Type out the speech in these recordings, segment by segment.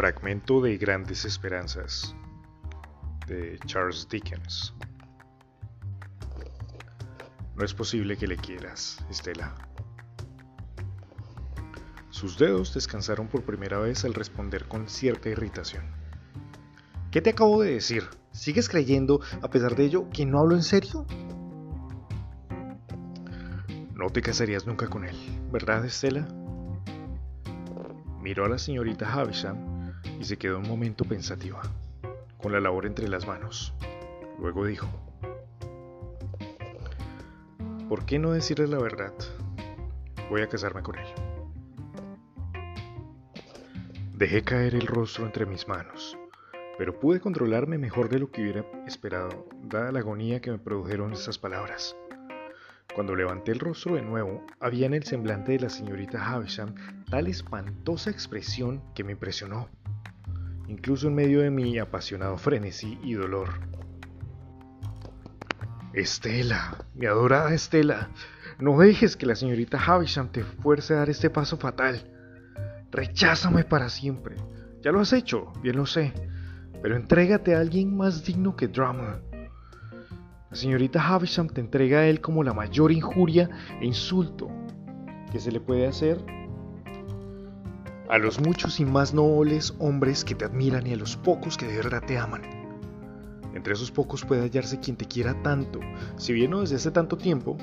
Fragmento de Grandes Esperanzas de Charles Dickens. No es posible que le quieras, Estela. Sus dedos descansaron por primera vez al responder con cierta irritación. ¿Qué te acabo de decir? ¿Sigues creyendo, a pesar de ello, que no hablo en serio? No te casarías nunca con él, ¿verdad, Estela? Miró a la señorita Havisham y se quedó un momento pensativa, con la labor entre las manos. Luego dijo, ¿por qué no decirle la verdad? Voy a casarme con él. Dejé caer el rostro entre mis manos, pero pude controlarme mejor de lo que hubiera esperado, dada la agonía que me produjeron esas palabras. Cuando levanté el rostro de nuevo, había en el semblante de la señorita Havisham tal espantosa expresión que me impresionó incluso en medio de mi apasionado frenesí y dolor. Estela, mi adorada Estela, no dejes que la señorita Havisham te fuerce a dar este paso fatal. Recházame para siempre. Ya lo has hecho, bien lo sé, pero entrégate a alguien más digno que Drummer. La señorita Havisham te entrega a él como la mayor injuria e insulto que se le puede hacer a los muchos y más nobles hombres que te admiran y a los pocos que de verdad te aman. Entre esos pocos puede hallarse quien te quiera tanto, si bien no desde hace tanto tiempo,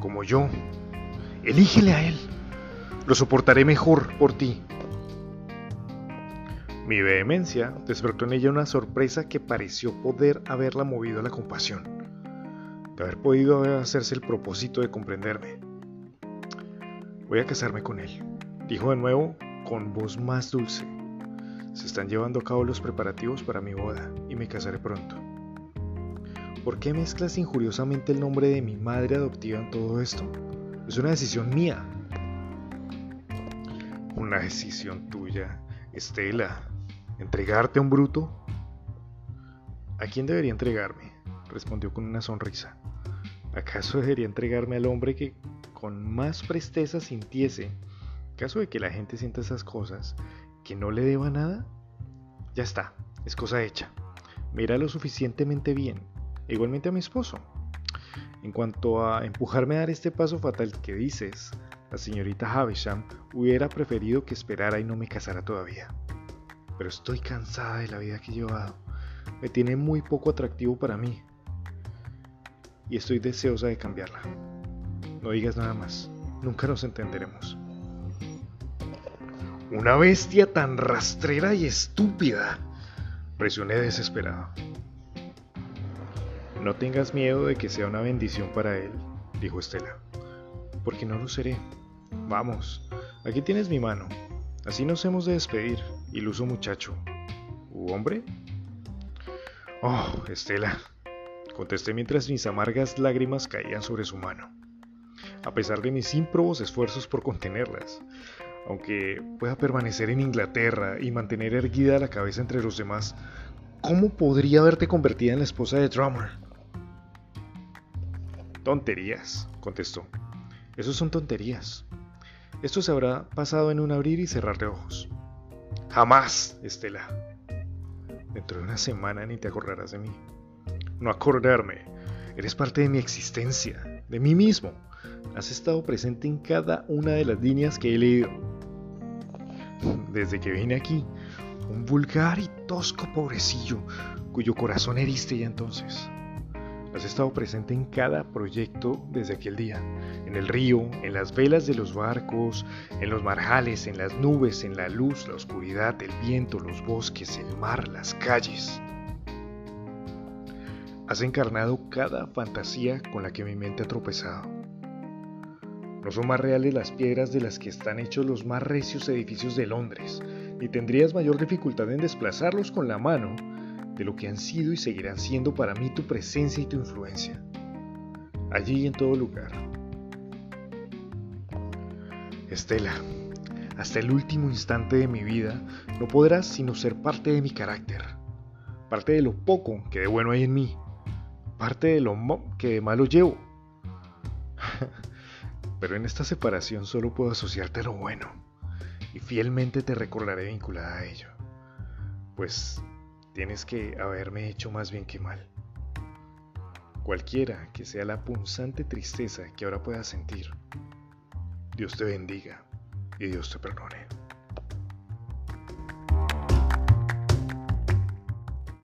como yo. Elígele a él. Lo soportaré mejor por ti. Mi vehemencia despertó en ella una sorpresa que pareció poder haberla movido a la compasión, de haber podido hacerse el propósito de comprenderme. Voy a casarme con él, dijo de nuevo con voz más dulce. Se están llevando a cabo los preparativos para mi boda y me casaré pronto. ¿Por qué mezclas injuriosamente el nombre de mi madre adoptiva en todo esto? Es una decisión mía. Una decisión tuya, Estela. ¿Entregarte a un bruto? ¿A quién debería entregarme? respondió con una sonrisa. ¿Acaso debería entregarme al hombre que con más presteza sintiese caso de que la gente sienta esas cosas, que no le deba nada, ya está, es cosa hecha. Mira lo suficientemente bien, igualmente a mi esposo. En cuanto a empujarme a dar este paso fatal que dices, la señorita Havisham hubiera preferido que esperara y no me casara todavía. Pero estoy cansada de la vida que he llevado. Me tiene muy poco atractivo para mí. Y estoy deseosa de cambiarla. No digas nada más. Nunca nos entenderemos. Una bestia tan rastrera y estúpida. Presioné desesperado. No tengas miedo de que sea una bendición para él, dijo Estela. Porque no lo seré. Vamos, aquí tienes mi mano. Así nos hemos de despedir, iluso muchacho. ¿U hombre? Oh, Estela, contesté mientras mis amargas lágrimas caían sobre su mano. A pesar de mis ímprobos esfuerzos por contenerlas, aunque pueda permanecer en Inglaterra y mantener erguida la cabeza entre los demás, ¿cómo podría haberte convertida en la esposa de Drummer? Tonterías, contestó. Eso son tonterías. Esto se habrá pasado en un abrir y cerrar de ojos. Jamás, Estela. Dentro de una semana ni te acordarás de mí. No acordarme. Eres parte de mi existencia, de mí mismo. Has estado presente en cada una de las líneas que he leído desde que vine aquí, un vulgar y tosco pobrecillo cuyo corazón heriste ya entonces. Has estado presente en cada proyecto desde aquel día, en el río, en las velas de los barcos, en los marjales, en las nubes, en la luz, la oscuridad, el viento, los bosques, el mar, las calles. Has encarnado cada fantasía con la que mi mente ha tropezado no son más reales las piedras de las que están hechos los más recios edificios de Londres, ni tendrías mayor dificultad en desplazarlos con la mano de lo que han sido y seguirán siendo para mí tu presencia y tu influencia, allí y en todo lugar. Estela, hasta el último instante de mi vida no podrás sino ser parte de mi carácter, parte de lo poco que de bueno hay en mí, parte de lo que de malo llevo. Pero en esta separación solo puedo asociarte a lo bueno, y fielmente te recordaré vinculada a ello. pues tienes que haberme hecho más bien que mal. Cualquiera que sea la punzante tristeza que ahora puedas sentir, Dios te bendiga y Dios te perdone.